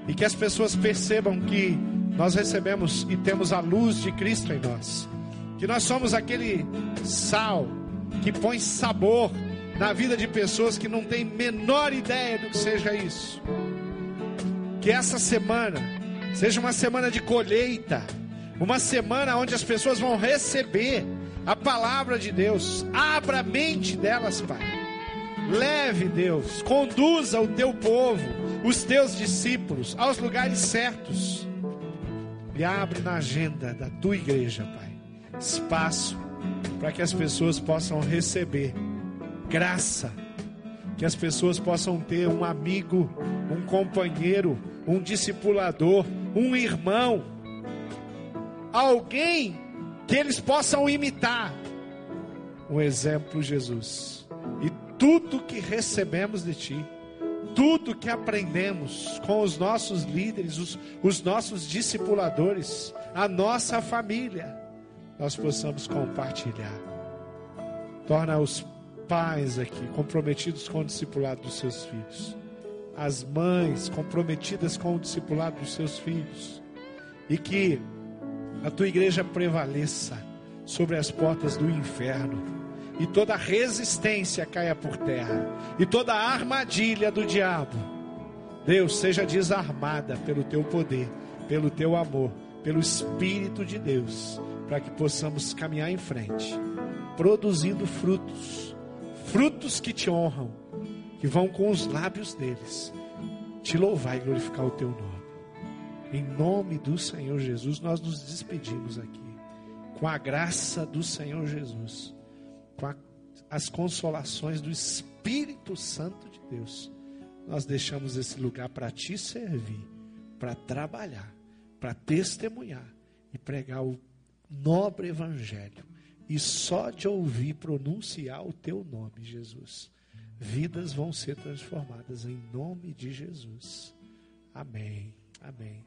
e que as pessoas percebam que nós recebemos e temos a luz de Cristo em nós, que nós somos aquele sal que põe sabor na vida de pessoas que não têm menor ideia do que seja isso. Que essa semana seja uma semana de colheita, uma semana onde as pessoas vão receber a palavra de Deus. Abra a mente delas, Pai. Leve, Deus, conduza o teu povo, os teus discípulos, aos lugares certos. E abre na agenda da tua igreja, Pai, espaço para que as pessoas possam receber graça, que as pessoas possam ter um amigo, um companheiro, um discipulador, um irmão, alguém que eles possam imitar. Um exemplo, Jesus. E tudo que recebemos de Ti, tudo que aprendemos com os nossos líderes, os, os nossos discipuladores, a nossa família, nós possamos compartilhar. Torna os pais aqui comprometidos com o discipulado dos seus filhos, as mães comprometidas com o discipulado dos seus filhos, e que a tua igreja prevaleça sobre as portas do inferno e toda resistência caia por terra. E toda armadilha do diabo, Deus, seja desarmada pelo teu poder, pelo teu amor, pelo Espírito de Deus, para que possamos caminhar em frente, produzindo frutos, frutos que te honram, que vão com os lábios deles te louvar e glorificar o teu nome. Em nome do Senhor Jesus, nós nos despedimos aqui, com a graça do Senhor Jesus, com a, as consolações do Espírito Santo de Deus. Nós deixamos esse lugar para te servir, para trabalhar, para testemunhar e pregar o nobre Evangelho. E só de ouvir pronunciar o teu nome, Jesus, vidas vão ser transformadas em nome de Jesus. Amém. Amém.